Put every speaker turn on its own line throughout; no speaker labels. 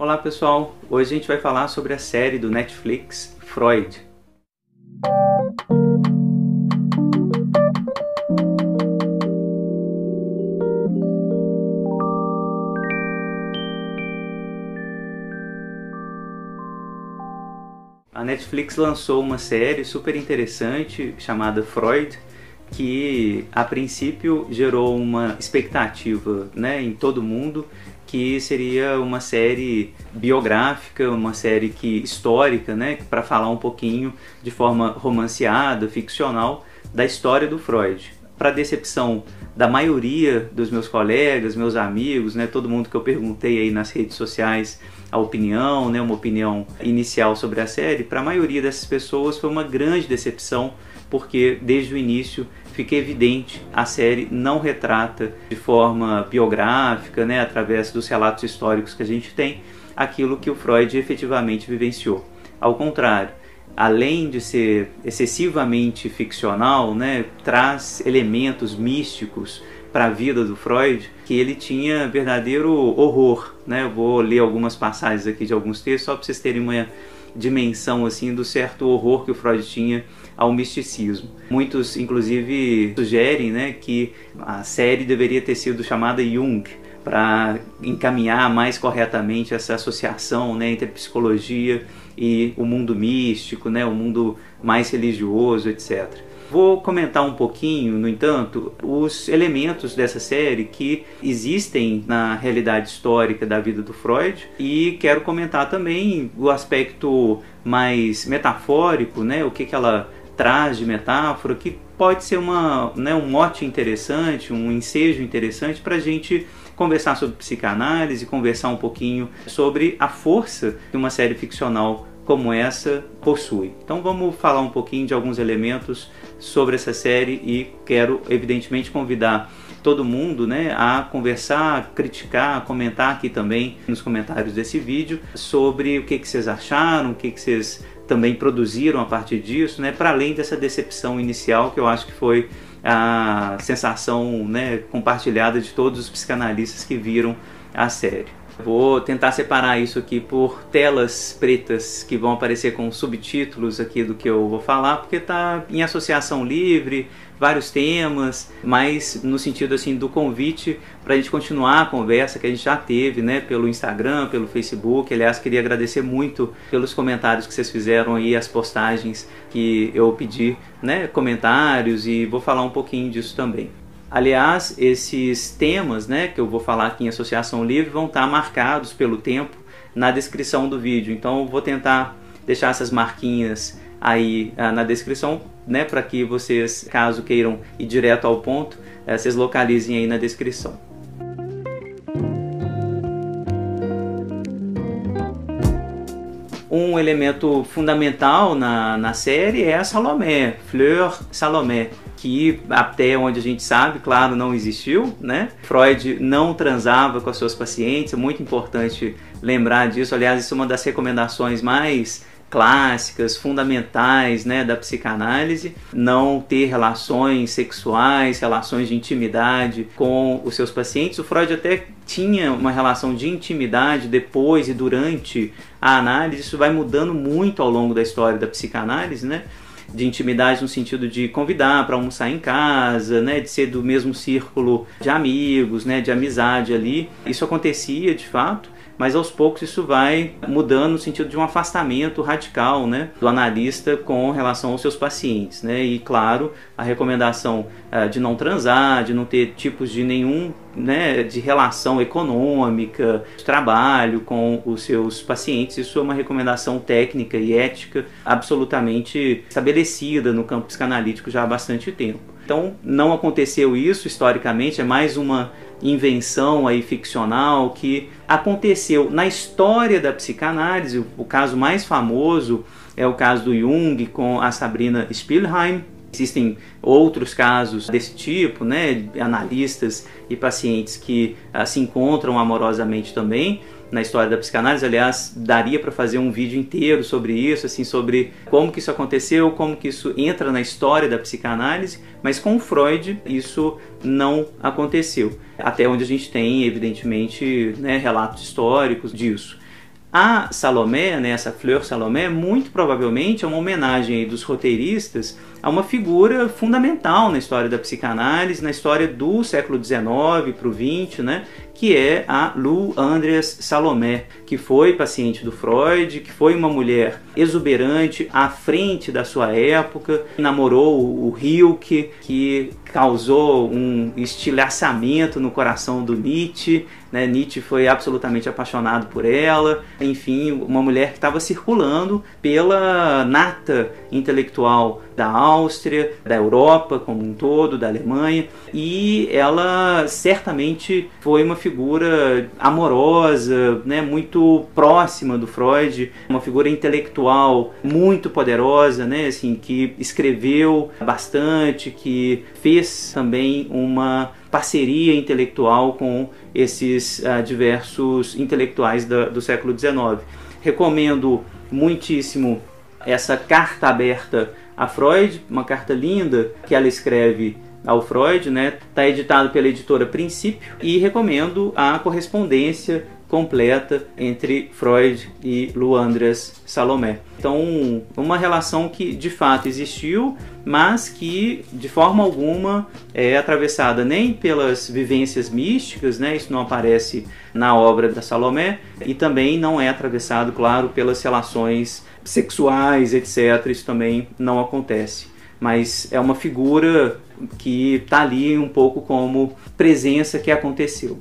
Olá pessoal, hoje a gente vai falar sobre a série do Netflix Freud. A Netflix lançou uma série super interessante chamada Freud, que a princípio gerou uma expectativa né, em todo mundo que seria uma série biográfica, uma série que histórica, né, para falar um pouquinho de forma romanceada, ficcional da história do Freud. Para decepção da maioria dos meus colegas, meus amigos, né, todo mundo que eu perguntei aí nas redes sociais a opinião, né, uma opinião inicial sobre a série, para a maioria dessas pessoas foi uma grande decepção, porque desde o início fica evidente a série não retrata de forma biográfica, né, através dos relatos históricos que a gente tem, aquilo que o Freud efetivamente vivenciou. Ao contrário, além de ser excessivamente ficcional, né, traz elementos místicos para a vida do Freud que ele tinha verdadeiro horror. Né? Eu vou ler algumas passagens aqui de alguns textos só para vocês terem uma dimensão assim do certo horror que o Freud tinha ao misticismo. Muitos, inclusive, sugerem né, que a série deveria ter sido chamada Jung para encaminhar mais corretamente essa associação né, entre psicologia e o mundo místico, né, o mundo mais religioso, etc. Vou comentar um pouquinho, no entanto, os elementos dessa série que existem na realidade histórica da vida do Freud e quero comentar também o aspecto mais metafórico, né, o que, que ela traz de metáfora, que pode ser uma, né, um mote interessante, um ensejo interessante para a gente conversar sobre psicanálise, conversar um pouquinho sobre a força que uma série ficcional como essa possui. Então vamos falar um pouquinho de alguns elementos sobre essa série e quero evidentemente convidar todo mundo né, a conversar, criticar, comentar aqui também nos comentários desse vídeo sobre o que, que vocês acharam, o que, que vocês também produziram a partir disso, né, para além dessa decepção inicial que eu acho que foi a sensação né, compartilhada de todos os psicanalistas que viram a série. Vou tentar separar isso aqui por telas pretas que vão aparecer com subtítulos aqui do que eu vou falar, porque está em associação livre, vários temas, mas no sentido assim do convite para a gente continuar a conversa que a gente já teve, né, pelo Instagram, pelo Facebook. Aliás, queria agradecer muito pelos comentários que vocês fizeram aí, as postagens que eu pedi, né, comentários e vou falar um pouquinho disso também. Aliás, esses temas né, que eu vou falar aqui em Associação Livre vão estar marcados pelo tempo na descrição do vídeo. Então, vou tentar deixar essas marquinhas aí ah, na descrição, né, para que vocês, caso queiram ir direto ao ponto, eh, vocês localizem aí na descrição. Um elemento fundamental na, na série é a Salomé, Fleur Salomé, que até onde a gente sabe, claro, não existiu, né? Freud não transava com as suas pacientes, é muito importante lembrar disso. Aliás, isso é uma das recomendações mais clássicas, fundamentais né, da psicanálise, não ter relações sexuais, relações de intimidade com os seus pacientes. O Freud até tinha uma relação de intimidade depois e durante a análise, isso vai mudando muito ao longo da história da psicanálise, né? De intimidade no sentido de convidar para almoçar em casa, né, de ser do mesmo círculo de amigos, né, de amizade ali. Isso acontecia de fato, mas aos poucos isso vai mudando no sentido de um afastamento radical né, do analista com relação aos seus pacientes. Né? E, claro, a recomendação de não transar, de não ter tipos de nenhum né, de relação econômica, de trabalho com os seus pacientes, isso é uma recomendação técnica e ética absolutamente estabelecida no campo psicanalítico já há bastante tempo. Então, não aconteceu isso historicamente, é mais uma invenção aí ficcional que aconteceu na história da psicanálise. O caso mais famoso é o caso do Jung com a Sabrina Spielheim. Existem outros casos desse tipo, né, analistas e pacientes que uh, se encontram amorosamente também na história da psicanálise. Aliás, daria para fazer um vídeo inteiro sobre isso, assim, sobre como que isso aconteceu, como que isso entra na história da psicanálise, mas com Freud isso não aconteceu. Até onde a gente tem, evidentemente, né, relatos históricos disso. A Salomé, né, essa Fleur Salomé, muito provavelmente é uma homenagem dos roteiristas a uma figura fundamental na história da psicanálise, na história do século XIX para o XX, né, que é a Lou Andreas Salomé, que foi paciente do Freud, que foi uma mulher exuberante, à frente da sua época, namorou o Hilke, que causou um estilhaçamento no coração do Nietzsche, né? Nietzsche foi absolutamente apaixonado por ela, enfim, uma mulher que estava circulando pela nata intelectual da Áustria, da Europa como um todo, da Alemanha, e ela certamente foi uma figura amorosa, né, muito próxima do Freud, uma figura intelectual muito poderosa, né, assim, que escreveu bastante, que fez também uma parceria intelectual com esses uh, diversos intelectuais da, do século XIX. Recomendo muitíssimo essa carta aberta a Freud, uma carta linda que ela escreve ao Freud, né? Está editado pela editora Princípio e recomendo a correspondência completa entre Freud e Luandras Salomé. Então, uma relação que de fato existiu, mas que de forma alguma é atravessada nem pelas vivências místicas, né? Isso não aparece na obra da Salomé e também não é atravessado, claro, pelas relações sexuais, etc. Isso também não acontece. Mas é uma figura que está ali um pouco como presença que aconteceu.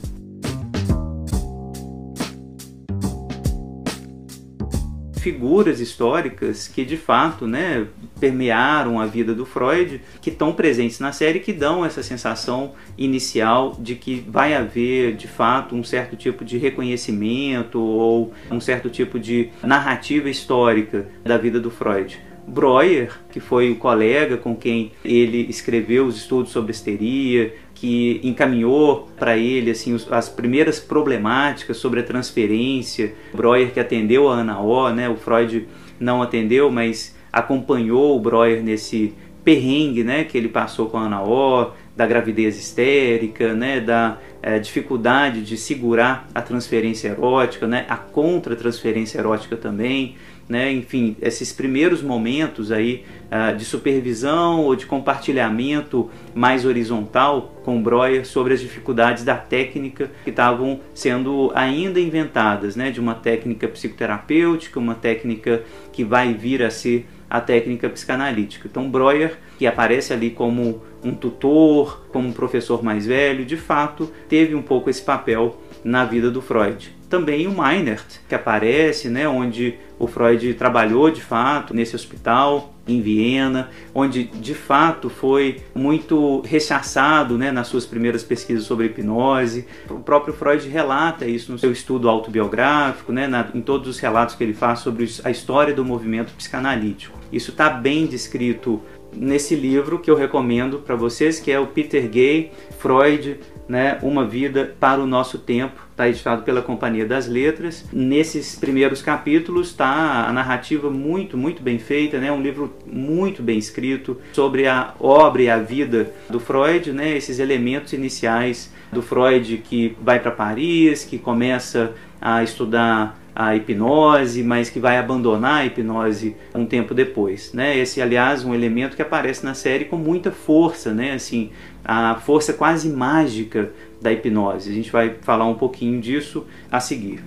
figuras históricas que de fato né, permearam a vida do Freud, que estão presentes na série, que dão essa sensação inicial de que vai haver de fato um certo tipo de reconhecimento ou um certo tipo de narrativa histórica da vida do Freud. Breuer, que foi o colega com quem ele escreveu os estudos sobre histeria, que encaminhou para ele assim as primeiras problemáticas sobre a transferência. Breuer que atendeu a Ana O, né? O Freud não atendeu, mas acompanhou o Breuer nesse perrengue, né, que ele passou com a Ana O, da gravidez histérica, né, da é, dificuldade de segurar a transferência erótica, né, a contra-transferência erótica também né? enfim, esses primeiros momentos aí uh, de supervisão ou de compartilhamento mais horizontal com Breuer sobre as dificuldades da técnica que estavam sendo ainda inventadas, né? de uma técnica psicoterapêutica, uma técnica que vai vir a ser a técnica psicanalítica. Então Breuer, que aparece ali como um tutor, como um professor mais velho, de fato teve um pouco esse papel na vida do Freud. Também o Meinert, que aparece, né, onde o Freud trabalhou de fato nesse hospital em Viena, onde de fato foi muito rechaçado né, nas suas primeiras pesquisas sobre hipnose. O próprio Freud relata isso no seu estudo autobiográfico, né, na, em todos os relatos que ele faz sobre a história do movimento psicanalítico. Isso está bem descrito nesse livro que eu recomendo para vocês, que é o Peter Gay, Freud, né, Uma Vida para o Nosso Tempo, está editado pela Companhia das Letras. Nesses primeiros capítulos está a narrativa muito, muito bem feita, né, um livro muito bem escrito sobre a obra e a vida do Freud, né, esses elementos iniciais do Freud que vai para Paris, que começa a estudar a hipnose, mas que vai abandonar a hipnose um tempo depois, né? Esse, aliás, um elemento que aparece na série com muita força, né? Assim, a força quase mágica da hipnose. A gente vai falar um pouquinho disso a seguir.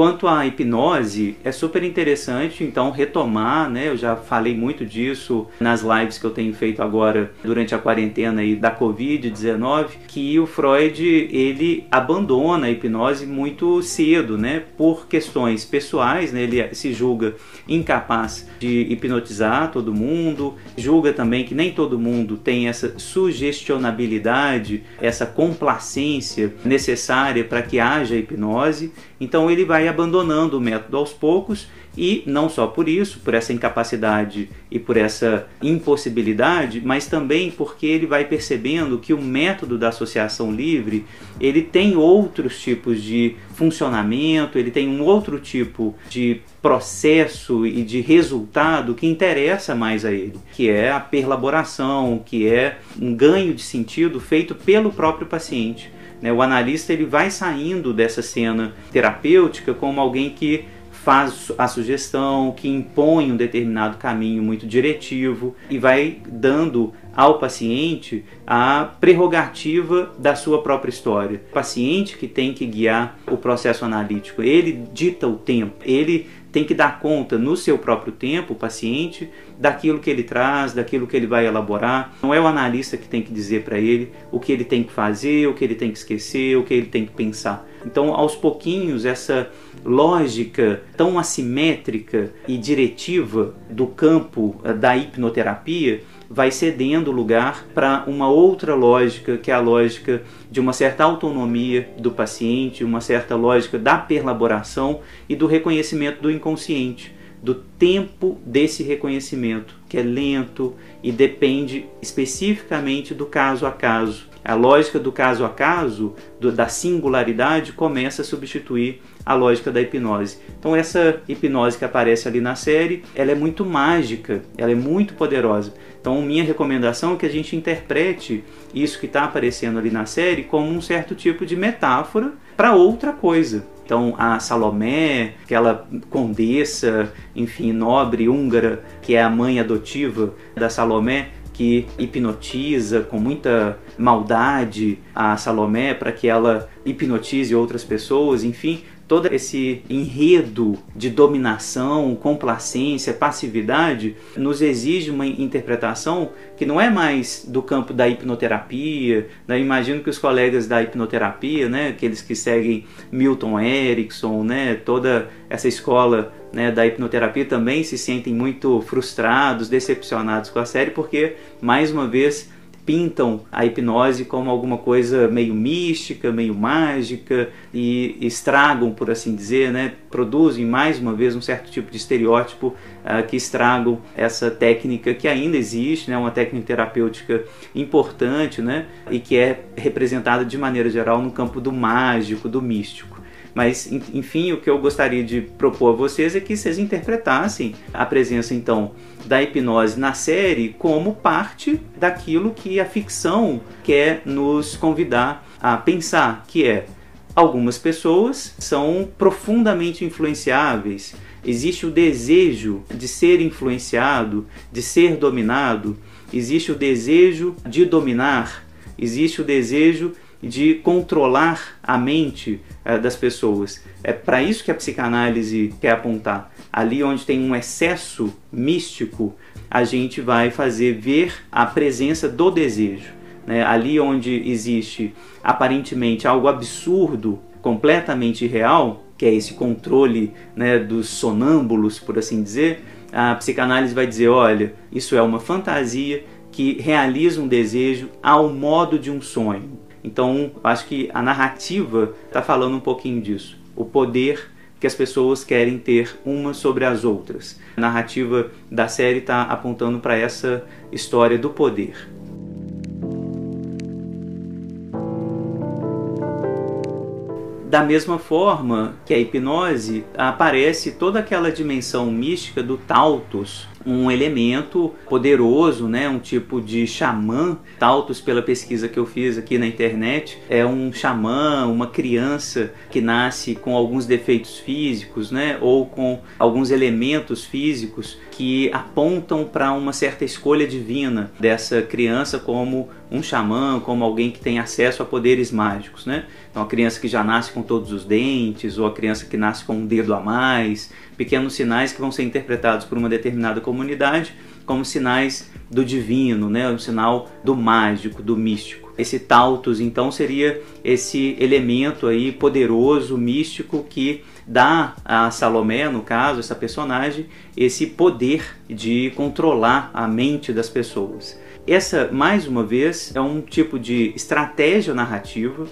Quanto à hipnose, é super interessante então retomar, né? Eu já falei muito disso nas lives que eu tenho feito agora durante a quarentena aí da Covid-19, que o Freud ele abandona a hipnose muito cedo, né? Por questões pessoais, né? Ele se julga incapaz de hipnotizar todo mundo, julga também que nem todo mundo tem essa sugestionabilidade, essa complacência necessária para que haja hipnose. Então ele vai abandonando o método aos poucos E não só por isso, por essa incapacidade e por essa impossibilidade, mas também porque ele vai percebendo que o método da associação livre, ele tem outros tipos de funcionamento, ele tem um outro tipo de processo e de resultado que interessa mais a ele, que é a perlaboração, que é um ganho de sentido feito pelo próprio paciente. Né? O analista ele vai saindo dessa cena terapêutica como alguém que faz a sugestão, que impõe um determinado caminho muito diretivo e vai dando ao paciente a prerrogativa da sua própria história. O paciente que tem que guiar o processo analítico, ele dita o tempo, ele tem que dar conta no seu próprio tempo, o paciente, daquilo que ele traz, daquilo que ele vai elaborar. Não é o analista que tem que dizer para ele o que ele tem que fazer, o que ele tem que esquecer, o que ele tem que pensar. Então, aos pouquinhos, essa lógica tão assimétrica e diretiva do campo eh, da hipnoterapia vai cedendo lugar para uma outra lógica, que é a lógica de uma certa autonomia do paciente, uma certa lógica da perlaboração e do reconhecimento do inconsciente, do tempo desse reconhecimento, que é lento e depende especificamente do caso a caso. A lógica do caso a caso, do, da singularidade, começa a substituir a lógica da hipnose. Então essa hipnose que aparece ali na série, ela é muito mágica, ela é muito poderosa. Então minha recomendação é que a gente interprete isso que está aparecendo ali na série como um certo tipo de metáfora para outra coisa. Então a Salomé, aquela condessa, enfim, nobre húngara, que é a mãe adotiva da Salomé, que hipnotiza com muita maldade a Salomé para que ela hipnotize outras pessoas, enfim, todo esse enredo de dominação, complacência, passividade nos exige uma interpretação que não é mais do campo da hipnoterapia. Né? Imagino que os colegas da hipnoterapia, né, aqueles que seguem Milton Erickson, né, toda essa escola né, da hipnoterapia também se sentem muito frustrados, decepcionados com a série, porque mais uma vez pintam a hipnose como alguma coisa meio mística, meio mágica e estragam, por assim dizer, né? produzem mais uma vez um certo tipo de estereótipo uh, que estragam essa técnica que ainda existe, né? uma técnica terapêutica importante né? e que é representada de maneira geral no campo do mágico, do místico. Mas, enfim, o que eu gostaria de propor a vocês é que vocês interpretassem a presença, então, da hipnose na série como parte daquilo que a ficção quer nos convidar a pensar, que é algumas pessoas são profundamente influenciáveis. Existe o desejo de ser influenciado, de ser dominado, existe o desejo de dominar, existe o desejo de controlar a mente é, das pessoas. É para isso que a psicanálise quer apontar. Ali onde tem um excesso místico, a gente vai fazer ver a presença do desejo. Né? Ali onde existe aparentemente algo absurdo, completamente real, que é esse controle né, dos sonâmbulos, por assim dizer, a psicanálise vai dizer: olha, isso é uma fantasia que realiza um desejo ao modo de um sonho. Então, acho que a narrativa está falando um pouquinho disso. O poder que as pessoas querem ter umas sobre as outras. A narrativa da série está apontando para essa história do poder. Da mesma forma que a hipnose, aparece toda aquela dimensão mística do Tautos, um elemento poderoso, né? um tipo de xamã. Tautos, pela pesquisa que eu fiz aqui na internet, é um xamã, uma criança que nasce com alguns defeitos físicos, né? ou com alguns elementos físicos que apontam para uma certa escolha divina dessa criança como um xamã, como alguém que tem acesso a poderes mágicos. Né? Então, a criança que já nasce com todos os dentes, ou a criança que nasce com um dedo a mais, pequenos sinais que vão ser interpretados por uma determinada comunidade como sinais do divino, né? um sinal do mágico, do místico. Esse tautos, então, seria esse elemento aí poderoso, místico, que dá a Salomé, no caso, essa personagem, esse poder de controlar a mente das pessoas. Essa, mais uma vez, é um tipo de estratégia narrativa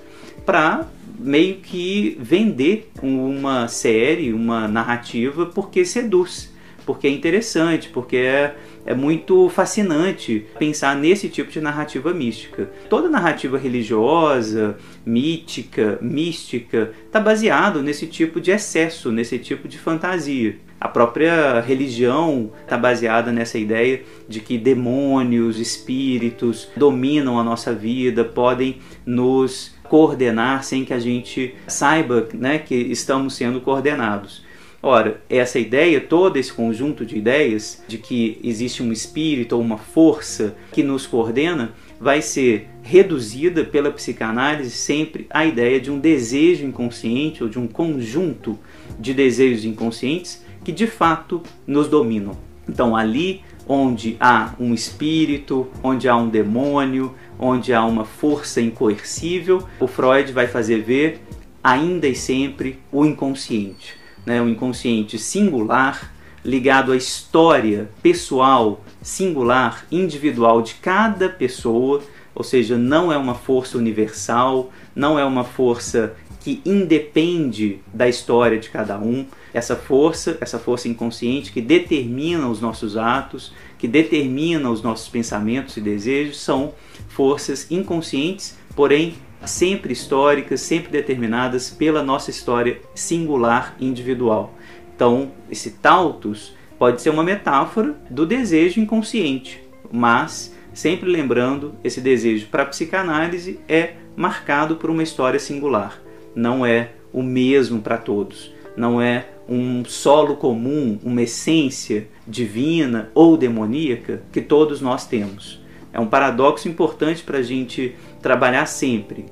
para meio que vender uma série, uma narrativa, porque seduz, porque é interessante, porque é, é muito fascinante pensar nesse tipo de narrativa mística. Toda narrativa religiosa, mítica, mística, está baseado nesse tipo de excesso, nesse tipo de fantasia. A própria religião está baseada nessa ideia de que demônios, espíritos dominam a nossa vida, podem nos coordenar sem que a gente saiba né, que estamos sendo coordenados. Ora, essa ideia, todo esse conjunto de ideias de que existe um espírito ou uma força que nos coordena, vai ser reduzida pela psicanálise sempre à ideia de um desejo inconsciente ou de um conjunto de desejos inconscientes que de fato nos dominam. Então, ali onde há um espírito, onde há um demônio, onde há uma força incoercível, o Freud vai fazer ver ainda e sempre o inconsciente, né? o inconsciente singular ligado à história pessoal, singular, individual de cada pessoa, ou seja, não é uma força universal, não é uma força que independe da história de cada um, essa força, essa força inconsciente que determina os nossos atos, que determina os nossos pensamentos e desejos, são forças inconscientes, porém sempre históricas, sempre determinadas pela nossa história singular individual. Então, esse tautos pode ser uma metáfora do desejo inconsciente, mas sempre lembrando, esse desejo para a psicanálise é marcado por uma história singular não é o mesmo para todos, não é um solo comum, uma essência divina ou demoníaca que todos nós temos. É um paradoxo importante para a gente trabalhar sempre.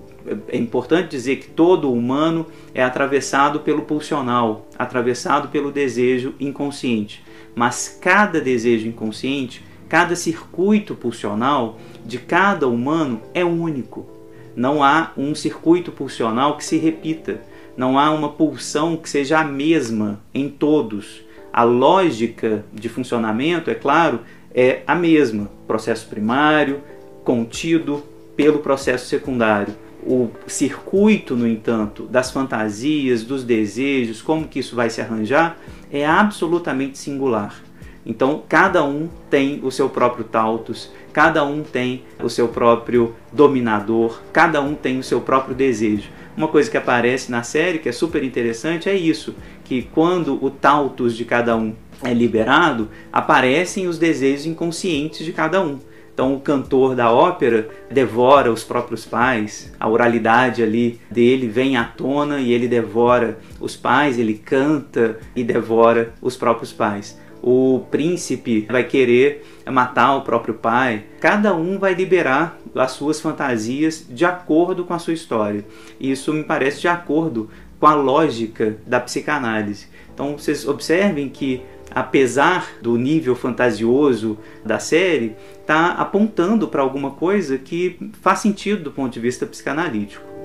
É importante dizer que todo humano é atravessado pelo pulsional, atravessado pelo desejo inconsciente. Mas cada desejo inconsciente, cada circuito pulsional de cada humano é único não há um circuito pulsional que se repita, não há uma pulsão que seja a mesma em todos. A lógica de funcionamento, é claro, é a mesma: processo primário contido pelo processo secundário. O circuito, no entanto, das fantasias, dos desejos, como que isso vai se arranjar, é absolutamente singular. Então, cada um tem o seu próprio Tautos, cada um tem o seu próprio dominador, cada um tem o seu próprio desejo. Uma coisa que aparece na série que é super interessante é isso, que quando o Tautos de cada um é liberado, aparecem os desejos inconscientes de cada um. Então o cantor da ópera devora os próprios pais, a oralidade ali dele vem à tona e ele devora os pais, ele canta e devora os próprios pais o príncipe vai querer matar o próprio pai. Cada um vai liberar as suas fantasias de acordo com a sua história. E isso me parece de acordo com a lógica da psicanálise. Então vocês observem que apesar do nível fantasioso da série, está apontando para alguma coisa que faz sentido do ponto de vista psicanalítico.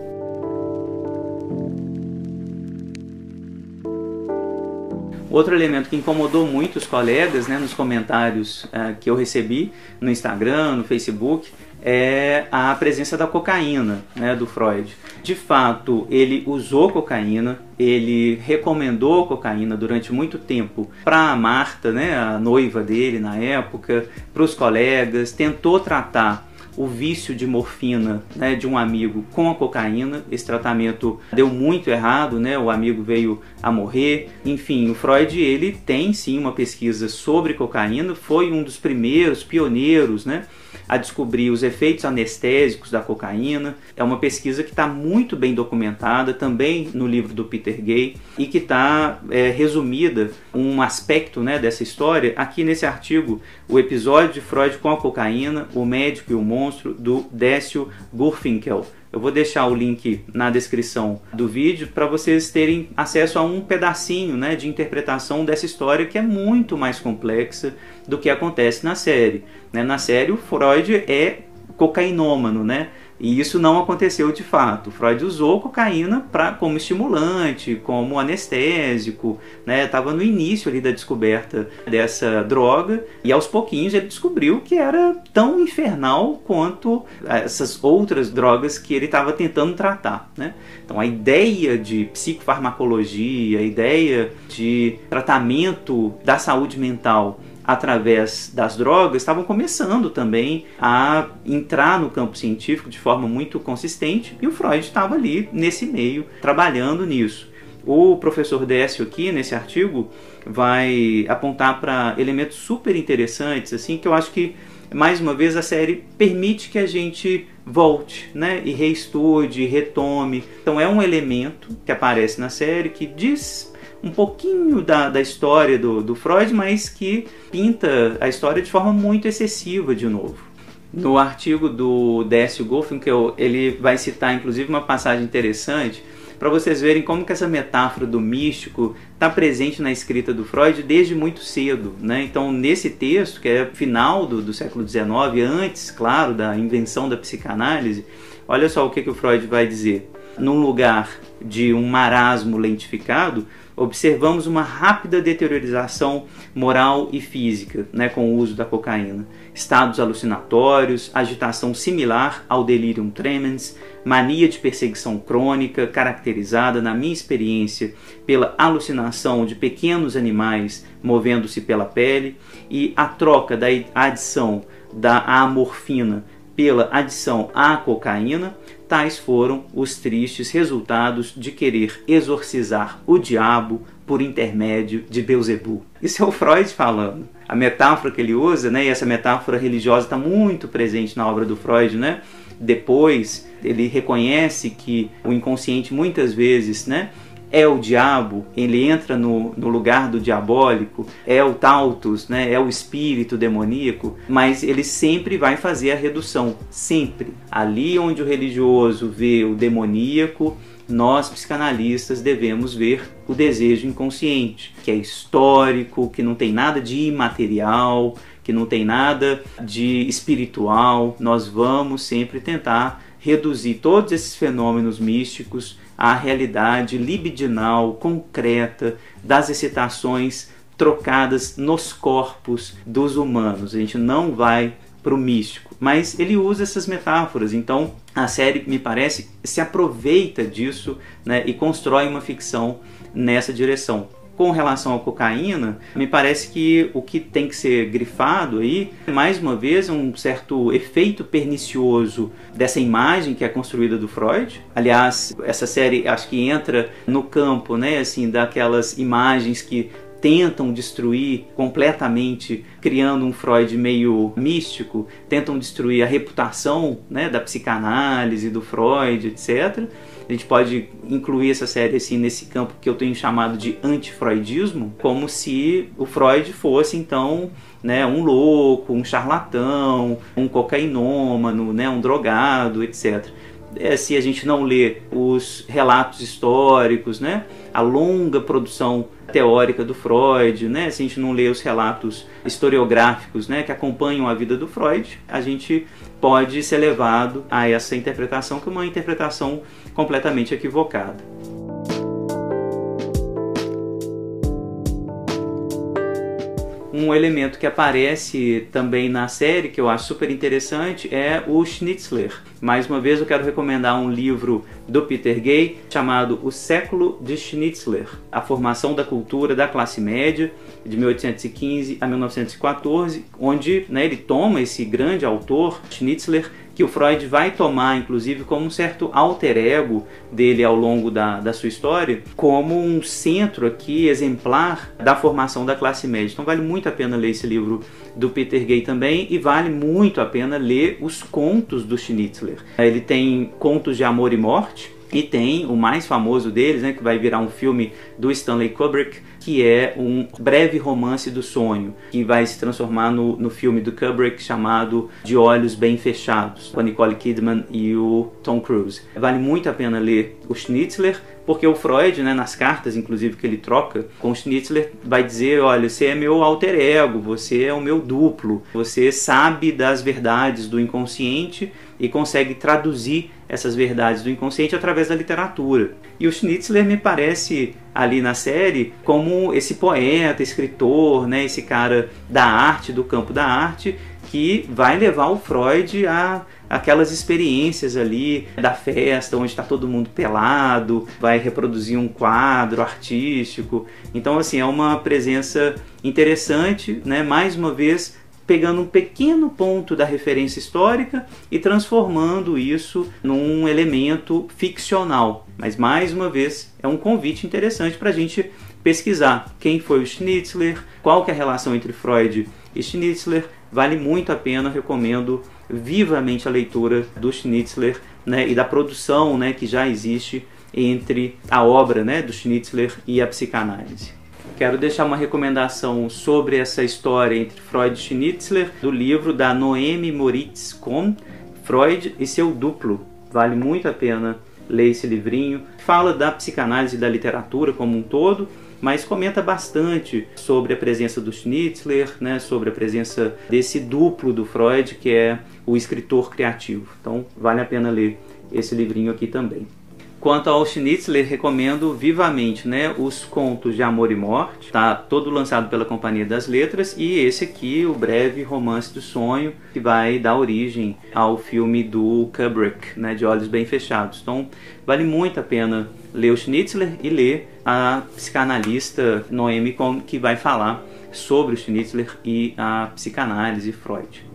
Outro elemento que incomodou muito os colegas né, nos comentários uh, que eu recebi no Instagram, no Facebook, é a presença da cocaína né, do Freud. De fato, ele usou cocaína, ele recomendou cocaína durante muito tempo para a Marta, né, a noiva dele na época, para os colegas, tentou tratar o vício de morfina né, de um amigo com a cocaína. Esse tratamento deu muito errado, né? O amigo veio a morrer. Enfim, o Freud ele tem sim uma pesquisa sobre cocaína, foi um dos primeiros pioneiros, né? a descobrir os efeitos anestésicos da cocaína. É uma pesquisa que está muito bem documentada também no livro do Peter Gay e que está é, resumida um aspecto né, dessa história aqui nesse artigo, o episódio de Freud com a cocaína, o médico e o monstro, do Décio Gurfinkel. Eu vou deixar o link na descrição do vídeo para vocês terem acesso a um pedacinho né, de interpretação dessa história que é muito mais complexa do que acontece na série. Né? Na série, o Freud é cocainômano, né? E isso não aconteceu de fato. Freud usou cocaína pra, como estimulante, como anestésico, né? Estava no início ali da descoberta dessa droga e aos pouquinhos ele descobriu que era tão infernal quanto essas outras drogas que ele estava tentando tratar, né? Então a ideia de psicofarmacologia, a ideia de tratamento da saúde mental através das drogas estavam começando também a entrar no campo científico de forma muito consistente e o Freud estava ali nesse meio trabalhando nisso. O professor Décio aqui nesse artigo vai apontar para elementos super interessantes assim que eu acho que mais uma vez a série permite que a gente volte, né, e reestude, retome. Então é um elemento que aparece na série que diz um pouquinho da, da história do, do Freud, mas que pinta a história de forma muito excessiva de novo. No artigo do Décio Goffin, ele vai citar inclusive uma passagem interessante para vocês verem como que essa metáfora do místico está presente na escrita do Freud desde muito cedo. Né? Então, nesse texto, que é final do, do século XIX, antes, claro, da invenção da psicanálise, olha só o que, que o Freud vai dizer. Num lugar de um marasmo lentificado, observamos uma rápida deteriorização moral e física né, com o uso da cocaína. Estados alucinatórios, agitação similar ao delirium tremens, mania de perseguição crônica, caracterizada, na minha experiência, pela alucinação de pequenos animais movendo-se pela pele, e a troca da adição da amorfina pela adição à cocaína, tais foram os tristes resultados de querer exorcizar o diabo por intermédio de Beuzebu. Isso é o Freud falando. A metáfora que ele usa, né, e essa metáfora religiosa está muito presente na obra do Freud, né? Depois ele reconhece que o inconsciente muitas vezes, né, é o diabo, ele entra no, no lugar do diabólico, é o Tautus, né, é o espírito demoníaco, mas ele sempre vai fazer a redução, sempre. Ali onde o religioso vê o demoníaco, nós psicanalistas devemos ver o desejo inconsciente, que é histórico, que não tem nada de imaterial, que não tem nada de espiritual. Nós vamos sempre tentar reduzir todos esses fenômenos místicos à realidade libidinal, concreta, das excitações trocadas nos corpos dos humanos. A gente não vai para o místico, mas ele usa essas metáforas. Então a série, me parece, se aproveita disso né, e constrói uma ficção nessa direção com relação à cocaína, me parece que o que tem que ser grifado aí, mais uma vez, um certo efeito pernicioso dessa imagem que é construída do Freud. Aliás, essa série acho que entra no campo, né, assim, daquelas imagens que tentam destruir completamente, criando um Freud meio místico, tentam destruir a reputação né, da psicanálise, do Freud, etc. A gente pode incluir essa série assim nesse campo que eu tenho chamado de anti-freudismo, como se o Freud fosse então né, um louco, um charlatão, um cocainômano, né, um drogado, etc. É, se a gente não lê os relatos históricos, né, a longa produção teórica do Freud, né? Se a gente não lê os relatos historiográficos, né, que acompanham a vida do Freud, a gente pode ser levado a essa interpretação que é uma interpretação completamente equivocada. Um elemento que aparece também na série, que eu acho super interessante, é o Schnitzler. Mais uma vez eu quero recomendar um livro do Peter Gay chamado O Século de Schnitzler, A Formação da Cultura da Classe Média, de 1815 a 1914, onde né, ele toma esse grande autor, Schnitzler, que o Freud vai tomar, inclusive, como um certo alter ego dele ao longo da, da sua história, como um centro aqui exemplar da formação da classe média. Então vale muito a pena ler esse livro do Peter Gay também e vale muito a pena ler os contos do Schnitzler. Ele tem Contos de Amor e Morte, E tem o mais famoso deles, né, que vai virar um filme do Stanley Kubrick, que é um breve romance do sonho, que vai se transformar no, no filme do Kubrick chamado De Olhos Bem Fechados, com a Nicole Kidman e o Tom Cruise. Vale muito a pena ler o Schnitzler, porque o Freud, né, nas cartas, inclusive, que ele troca com o Schnitzler, vai dizer: olha, você é meu alter ego, você é o meu duplo, você sabe das verdades do inconsciente e consegue traduzir essas verdades do inconsciente através da literatura. E o Schnitzler me parece ali na série como esse poeta, escritor, né, esse cara da arte, do campo da arte, que vai levar o Freud a aquelas experiências ali da festa onde está todo mundo pelado, vai reproduzir um quadro artístico. Então assim, é uma presença interessante, né? Mais uma vez pegando um pequeno ponto da referência histórica e transformando isso num elemento ficcional. Mas mais uma vez é um convite interessante para a gente pesquisar quem foi o Schnitzler, qual que é a relação entre Freud e Schnitzler. Vale muito a pena, recomendo vivamente a leitura do Schnitzler né, e da produção né, que já existe entre a obra né, do Schnitzler e a psicanálise. Quero deixar uma recomendação sobre essa história entre Freud e Schnitzler, do livro da Noemi Moritz Kohn, Freud e seu duplo. Vale muito a pena ler esse livrinho. Fala da psicanálise da literatura como um todo, mas comenta bastante sobre a presença do Schnitzler, né, sobre a presença desse duplo do Freud, que é o escritor criativo. Então, vale a pena ler esse livrinho aqui também. Quanto ao Schnitzler, recomendo vivamente né, os contos de Amor e Morte, está todo lançado pela Companhia das Letras, e esse aqui, o breve romance do sonho, que vai dar origem ao filme do Kubrick, né, de Olhos Bem Fechados. Então, vale muito a pena ler o Schnitzler e ler a psicanalista Noemi, que vai falar sobre o Schnitzler e a psicanálise Freud.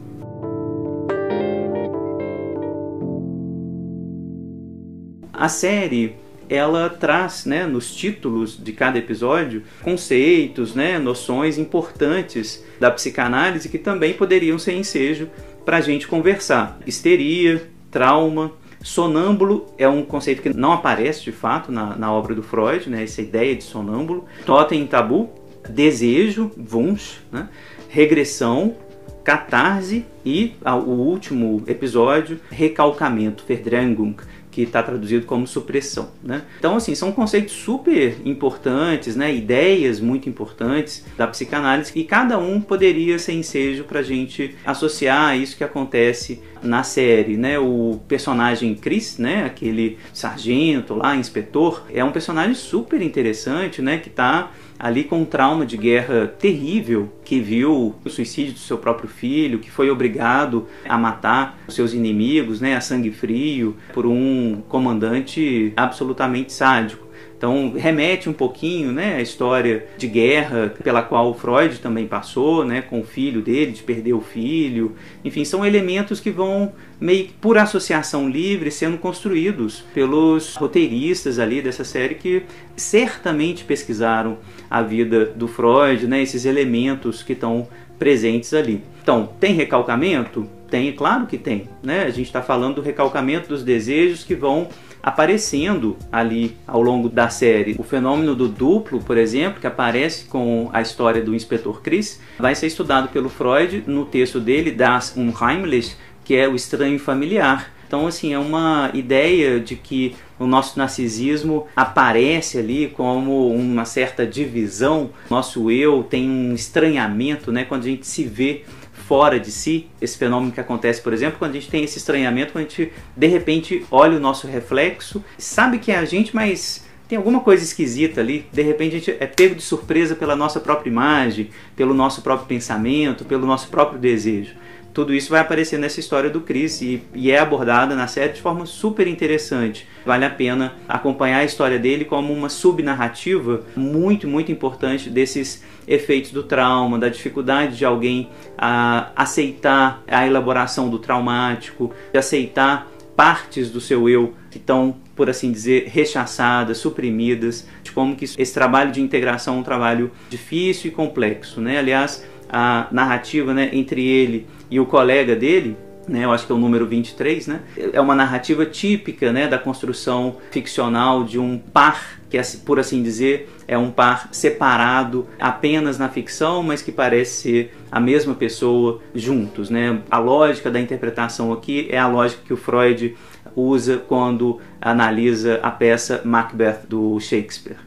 A série ela traz, né, nos títulos de cada episódio, conceitos, né, noções importantes da psicanálise que também poderiam ser ensejo para a gente conversar. Histeria, trauma, sonâmbulo é um conceito que não aparece de fato na, na obra do Freud, né, essa ideia de sonâmbulo. Totem tabu, desejo, Wunsch, né, regressão, catarse e o último episódio, recalcamento, Verdrängung que está traduzido como supressão. Né? Então, assim, são conceitos super importantes, né? ideias muito importantes da psicanálise e cada um poderia ser ensejo para a gente associar a isso que acontece na série. Né? O personagem Chris, né? aquele sargento lá, inspetor, é um personagem super interessante né? que está ali com um trauma de guerra terrível, que viu o suicídio do seu próprio filho, que foi obrigado a matar os seus inimigos, né, a sangue frio, por um comandante absolutamente sádico. Então remete um pouquinho, né, a história de guerra pela qual o Freud também passou, né, com o filho dele, de perder o filho. Enfim, são elementos que vão meio que por associação livre sendo construídos pelos roteiristas ali dessa série que certamente pesquisaram a vida do Freud, né, esses elementos que estão presentes ali. Então, tem recalcamento? Tem, claro que tem. Né? A gente está falando do recalcamento dos desejos que vão aparecendo ali ao longo da série. O fenômeno do duplo, por exemplo, que aparece com a história do inspetor Chris, vai ser estudado pelo Freud no texto dele, Das Unheimlich, que é o estranho familiar. Então, assim, é uma ideia de que o nosso narcisismo aparece ali como uma certa divisão. Nosso eu tem um estranhamento, né? Quando a gente se vê fora de si, esse fenômeno que acontece, por exemplo, quando a gente tem esse estranhamento, quando a gente de repente olha o nosso reflexo, sabe que é a gente, mas tem alguma coisa esquisita ali, de repente a gente é pego de surpresa pela nossa própria imagem, pelo nosso próprio pensamento, pelo nosso próprio desejo tudo isso vai aparecer nessa história do Chris e, e, é abordada na série de forma super interessante. Vale a pena acompanhar a história dele como uma subnarrativa muito, muito importante desses efeitos do trauma, da dificuldade de alguém a aceitar a elaboração do traumático, de aceitar partes do seu eu que estão, por assim dizer, rechaçadas, suprimidas, de como que esse trabalho de integração é um trabalho difícil e complexo, né? Aliás, a narrativa né, entre ele e o colega dele, né, eu acho que é o número 23, né? É uma narrativa típica, né, da construção ficcional de um par que, por assim dizer, é um par separado apenas na ficção, mas que parece ser a mesma pessoa juntos, né? A lógica da interpretação aqui é a lógica que o Freud usa quando analisa a peça Macbeth do Shakespeare.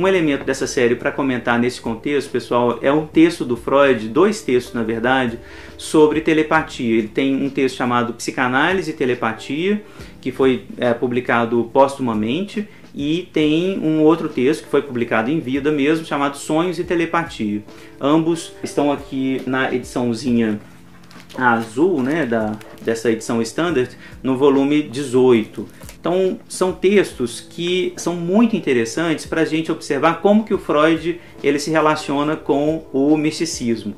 Um elemento dessa série para comentar nesse contexto, pessoal, é um texto do Freud, dois textos na verdade, sobre telepatia. Ele tem um texto chamado Psicanálise e Telepatia, que foi é, publicado póstumamente, e tem um outro texto que foi publicado em vida mesmo, chamado Sonhos e Telepatia. Ambos estão aqui na ediçãozinha azul, né, da, dessa edição standard, no volume 18. Então, são textos que são muito interessantes para a gente observar como que o Freud ele se relaciona com o misticismo.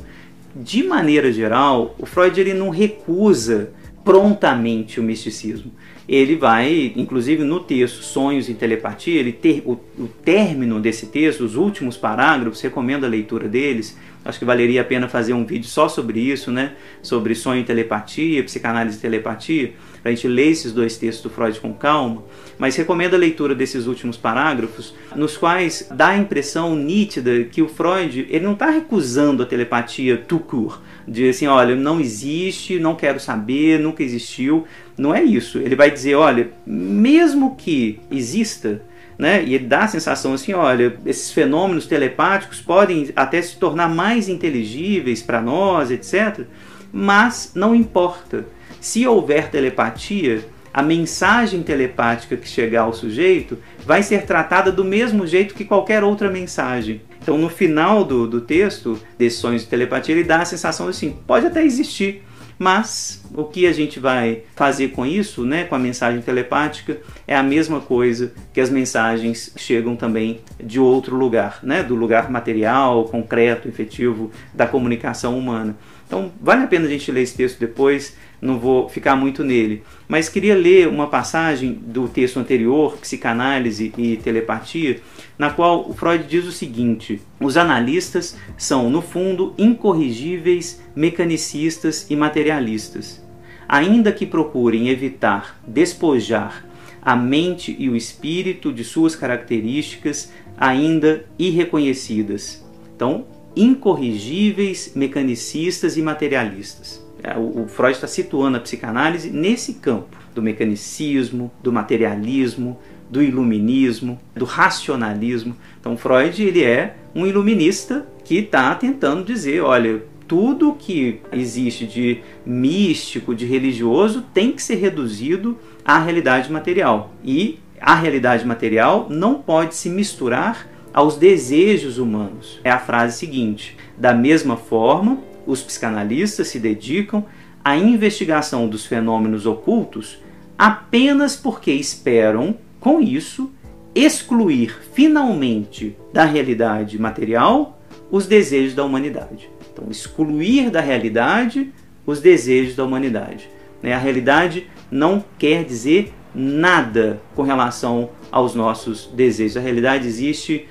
De maneira geral, o Freud ele não recusa prontamente o misticismo. Ele vai, inclusive no texto Sonhos e Telepatia, ele ter, o, o término desse texto, os últimos parágrafos, recomendo a leitura deles, Acho que valeria a pena fazer um vídeo só sobre isso, né? Sobre sonho e telepatia, psicanálise e telepatia, para a gente ler esses dois textos do Freud com calma. Mas recomendo a leitura desses últimos parágrafos, nos quais dá a impressão nítida que o Freud ele não está recusando a telepatia tout court, de assim, olha, não existe, não quero saber, nunca existiu. Não é isso. Ele vai dizer, olha, mesmo que exista, né? E ele dá a sensação assim, olha, esses fenômenos telepáticos podem até se tornar mais inteligíveis para nós, etc. Mas não importa. Se houver telepatia, a mensagem telepática que chegar ao sujeito vai ser tratada do mesmo jeito que qualquer outra mensagem. Então, no final do, do texto, desses sonhos de telepatia, ele dá a sensação assim: pode até existir, mas o que a gente vai fazer com isso, né, com a mensagem telepática, é a mesma coisa que as mensagens chegam também de outro lugar, né, do lugar material, concreto, efetivo da comunicação humana. Então, vale a pena a gente ler esse texto depois, não vou ficar muito nele. Mas queria ler uma passagem do texto anterior, Psicanálise e Telepatia, na qual o Freud diz o seguinte: os analistas são, no fundo, incorrigíveis, mecanicistas e materialistas. Ainda que procurem evitar despojar a mente e o espírito de suas características ainda irreconhecidas. Então, incorrigíveis, mecanicistas e materialistas. É, o Freud está situando a psicanálise nesse campo do mecanicismo, do materialismo, do iluminismo, do racionalismo. Então Freud ele é um iluminista que está tentando dizer, olha, tudo que existe de místico, de religioso, tem que ser reduzido à realidade material. E a realidade material não pode se misturar aos desejos humanos. É a frase seguinte: da mesma forma, os psicanalistas se dedicam à investigação dos fenômenos ocultos apenas porque esperam com isso, excluir finalmente da realidade material os desejos da humanidade. Então, excluir da realidade os desejos da humanidade. Né? A realidade não quer dizer nada com relação aos nossos desejos. A realidade existe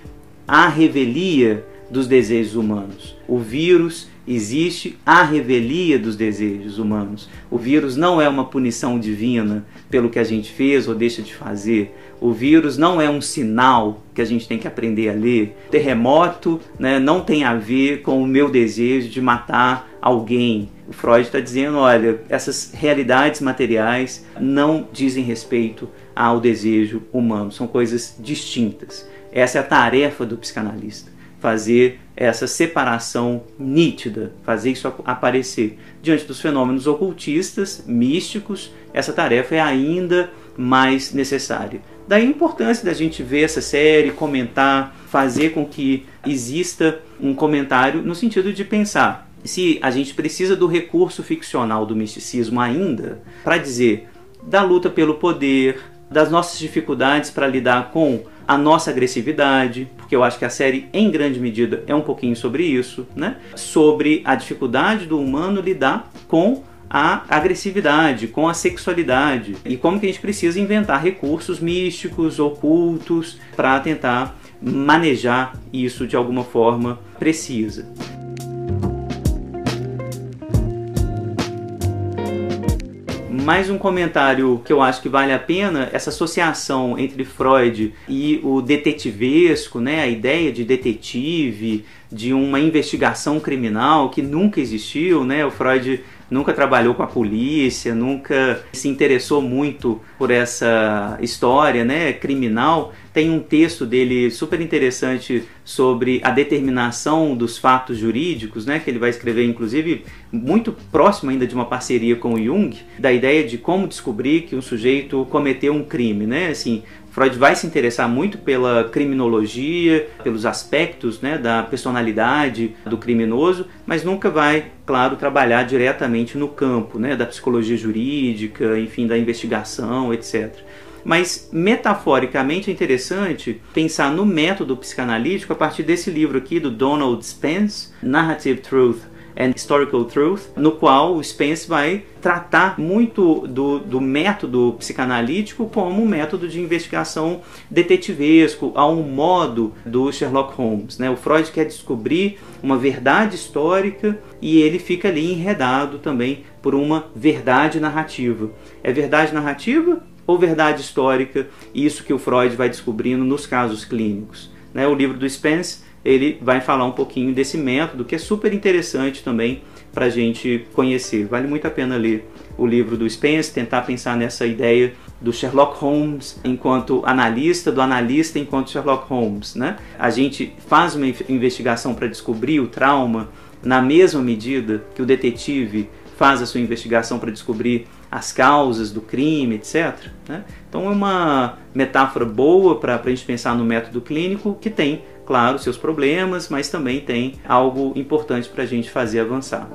a revelia dos desejos humanos. O vírus existe a revelia dos desejos humanos. O vírus não é uma punição divina pelo que a gente fez ou deixa de fazer. O vírus não é um sinal que a gente tem que aprender a ler. O terremoto né, não tem a ver com o meu desejo de matar alguém. O Freud está dizendo: olha, essas realidades materiais não dizem respeito ao desejo humano, são coisas distintas. Essa é a tarefa do psicanalista fazer essa separação nítida, fazer isso aparecer. Diante dos fenômenos ocultistas, místicos, essa tarefa é ainda mais necessária. Daí a importância da gente ver essa série, comentar, fazer com que exista um comentário no sentido de pensar se a gente precisa do recurso ficcional do misticismo ainda para dizer da luta pelo poder, das nossas dificuldades para lidar com a nossa agressividade, porque eu acho que a série, em grande medida, é um pouquinho sobre isso, né? Sobre a dificuldade do humano lidar com a agressividade, com a sexualidade e como que a gente precisa inventar recursos místicos, ocultos, para tentar manejar isso de alguma forma precisa. Mais um comentário que eu acho que vale a pena, essa associação entre Freud e o detetivesco, né, a ideia de detetive, de uma investigação criminal que nunca existiu, né? O Freud nunca trabalhou com a polícia, nunca se interessou muito por essa história né, criminal. Tem um texto dele super interessante sobre a determinação dos fatos jurídicos, né, que ele vai escrever, inclusive, muito próximo ainda de uma parceria com o Jung, da ideia de como descobrir que um sujeito cometeu um crime. Né? Assim, Freud vai se interessar muito pela criminologia, pelos aspectos né, da personalidade do criminoso, mas nunca vai, claro, trabalhar diretamente no campo né, da psicologia jurídica, enfim, da investigação, etc. Mas metaforicamente é interessante pensar no método psicanalítico a partir desse livro aqui do Donald Spence, Narrative Truth and Historical Truth, no qual o Spence vai tratar muito do, do método psicanalítico como um método de investigação detetivesco, a um modo do Sherlock Holmes. Né? O Freud quer descobrir uma verdade histórica e ele fica ali enredado também por uma verdade narrativa. É verdade narrativa ou verdade histórica? Isso que o Freud vai descobrindo nos casos clínicos. Né? O livro do Spence ele vai falar um pouquinho desse método que é super interessante também para a gente conhecer. Vale muito a pena ler o livro do Spence, tentar pensar nessa ideia do Sherlock Holmes enquanto analista, do analista enquanto Sherlock Holmes. Né? A gente faz uma investigação para descobrir o trauma na mesma medida que o detetive faz a sua investigação para descobrir as causas do crime, etc. Né? Então é uma metáfora boa para a gente pensar no método clínico que tem claro, seus problemas, mas também tem algo importante para a gente fazer avançar.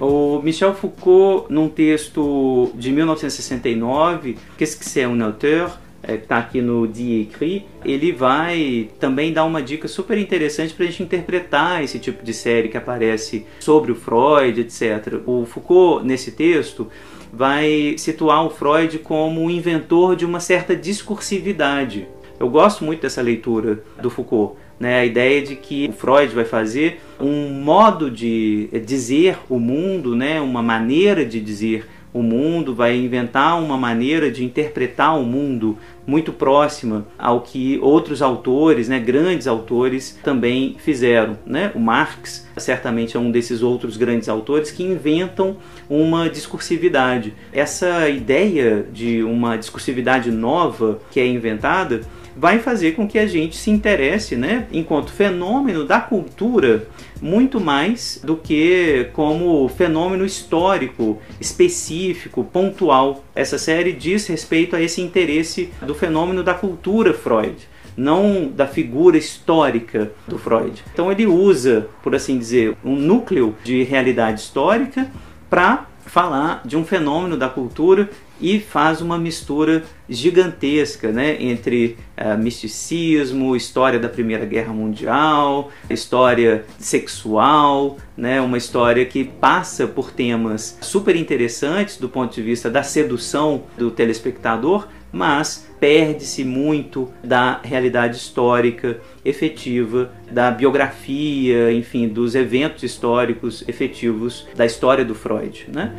O Michel Foucault, num texto de 1969, Qu'est-ce que c'est un auteur? É, que está aqui no Die Écrit, ele vai também dar uma dica super interessante para a gente interpretar esse tipo de série que aparece sobre o Freud, etc. O Foucault, nesse texto, vai situar o Freud como o inventor de uma certa discursividade. Eu gosto muito dessa leitura do Foucault, né? a ideia de que o Freud vai fazer um modo de dizer o mundo, né? uma maneira de dizer o mundo, vai inventar uma maneira de interpretar o mundo muito próxima ao que outros autores, né, grandes autores, também fizeram. Né? O Marx certamente é um desses outros grandes autores que inventam uma discursividade. Essa ideia de uma discursividade nova que é inventada vai fazer com que a gente se interesse, né, enquanto fenômeno da cultura, muito mais do que como fenômeno histórico, específico, pontual. Essa série diz respeito a esse interesse do fenômeno da cultura Freud não da figura histórica do Freud. Então ele usa, por assim dizer, um núcleo de realidade histórica para falar de um fenômeno da cultura e faz uma mistura gigantesca né, entre uh, misticismo, história da Primeira Guerra Mundial, história sexual, né, uma história que passa por temas super interessantes do ponto de vista da sedução do telespectador, mas perde-se muito da realidade histórica efetiva, da biografia, enfim, dos eventos históricos efetivos da história do Freud. Né?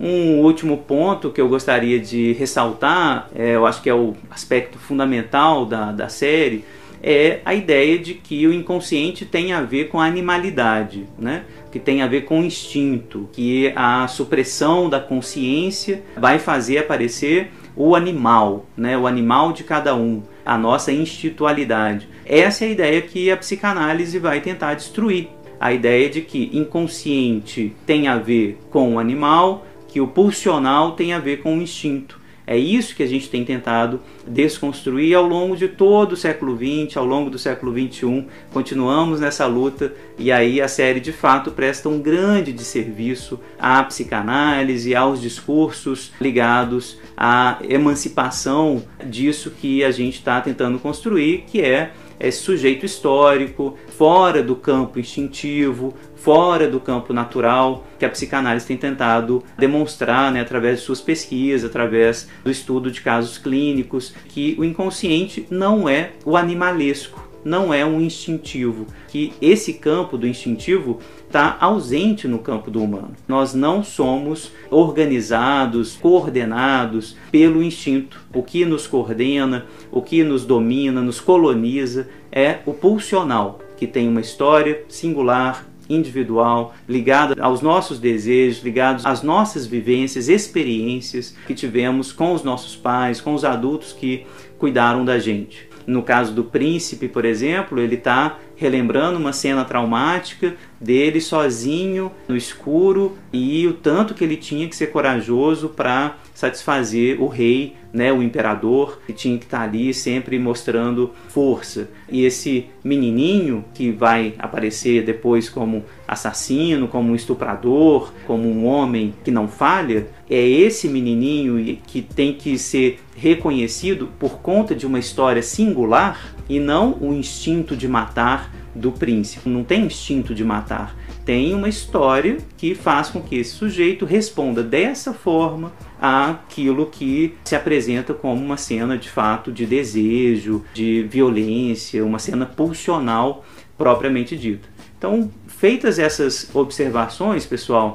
Um último ponto que eu gostaria de ressaltar, é, eu acho que é o aspecto fundamental da, da série, é a ideia de que o inconsciente tem a ver com a animalidade, né? que tem a ver com o instinto, que a supressão da consciência vai fazer aparecer o animal, né? o animal de cada um, a nossa institualidade. Essa é a ideia que a psicanálise vai tentar destruir. A ideia de que inconsciente tem a ver com o animal, que o pulsional tem a ver com o instinto. É isso que a gente tem tentado desconstruir ao longo de todo o século XX, ao longo do século XXI. Continuamos nessa luta e aí a série de fato presta um grande desserviço à psicanálise, aos discursos ligados à emancipação disso que a gente está tentando construir, que é esse sujeito histórico, fora do campo instintivo, fora do campo natural que a psicanálise tem tentado demonstrar né, através de suas pesquisas, através do estudo de casos clínicos, que o inconsciente não é o animalesco, não é um instintivo, que esse campo do instintivo está ausente no campo do humano. Nós não somos organizados, coordenados pelo instinto. O que nos coordena, o que nos domina, nos coloniza é o pulsional, que tem uma história singular, individual, ligada aos nossos desejos, ligados às nossas vivências, experiências que tivemos com os nossos pais, com os adultos que cuidaram da gente. No caso do príncipe, por exemplo, ele está relembrando uma cena traumática dele sozinho no escuro e o tanto que ele tinha que ser corajoso para satisfazer o rei, né, o imperador, que tinha que estar ali sempre mostrando força. E esse menininho que vai aparecer depois como assassino, como um estuprador, como um homem que não falha, é esse menininho que tem que ser reconhecido por conta de uma história singular e não o instinto de matar do príncipe. Não tem instinto de matar, tem uma história que faz com que esse sujeito responda dessa forma àquilo que se apresenta como uma cena de fato de desejo, de violência, uma cena pulsional propriamente dita. Então, feitas essas observações, pessoal,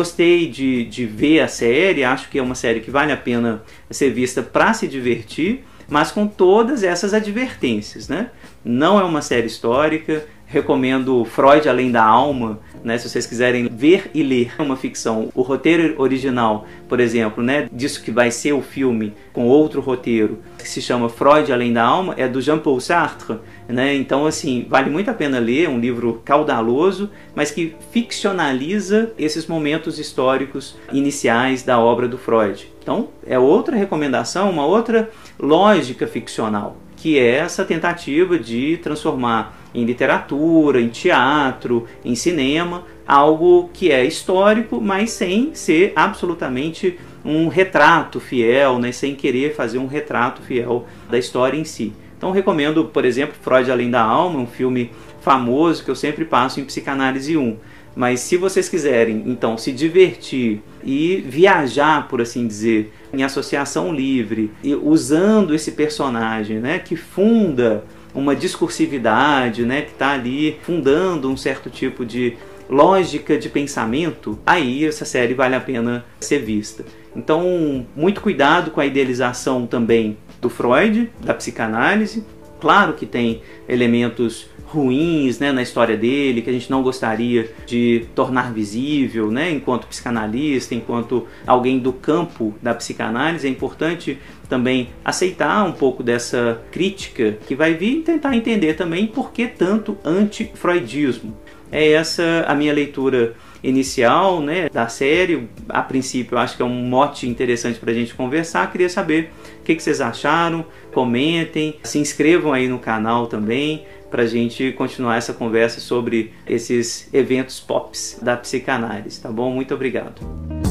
gostei de, de ver a série, acho que é uma série que vale a pena ser vista para se divertir, mas com todas essas advertências, né? Não é uma série histórica, recomendo Freud Além da Alma, né, se vocês quiserem ver e ler uma ficção. O roteiro original, por exemplo, né, disso que vai ser o filme com outro roteiro, que se chama Freud Além da Alma, é do Jean-Paul Sartre. Né? Então, assim, vale muito a pena ler, um livro caudaloso, mas que ficcionaliza esses momentos históricos iniciais da obra do Freud. Então, é outra recomendação, uma outra lógica ficcional, que é essa tentativa de transformar em literatura, em teatro, em cinema, algo que é histórico, mas sem ser absolutamente um retrato fiel, né, sem querer fazer um retrato fiel da história em si. Então recomendo, por exemplo, Freud Além da Alma, um filme famoso que eu sempre passo em Psicanálise 1. Mas se vocês quiserem, então, se divertir e viajar, por assim dizer, em associação livre, e usando esse personagem, né, que funda uma discursividade, né, que está ali fundando um certo tipo de lógica de pensamento, aí essa série vale a pena ser vista. Então, muito cuidado com a idealização também do Freud, da psicanálise. Claro que tem elementos ruins né, na história dele, que a gente não gostaria de tornar visível, né, enquanto psicanalista, enquanto alguém do campo da psicanálise, é importante também aceitar um pouco dessa crítica que vai vir e tentar entender também por que tanto anti-freudismo. É essa a minha leitura inicial né, da série. A princípio, acho que é um mote interessante para a gente conversar. Queria saber que, que vocês acharam. Comentem, se inscrevam aí no canal também para a gente continuar essa conversa sobre esses eventos pops da psicanálise, tá bom? Muito obrigado.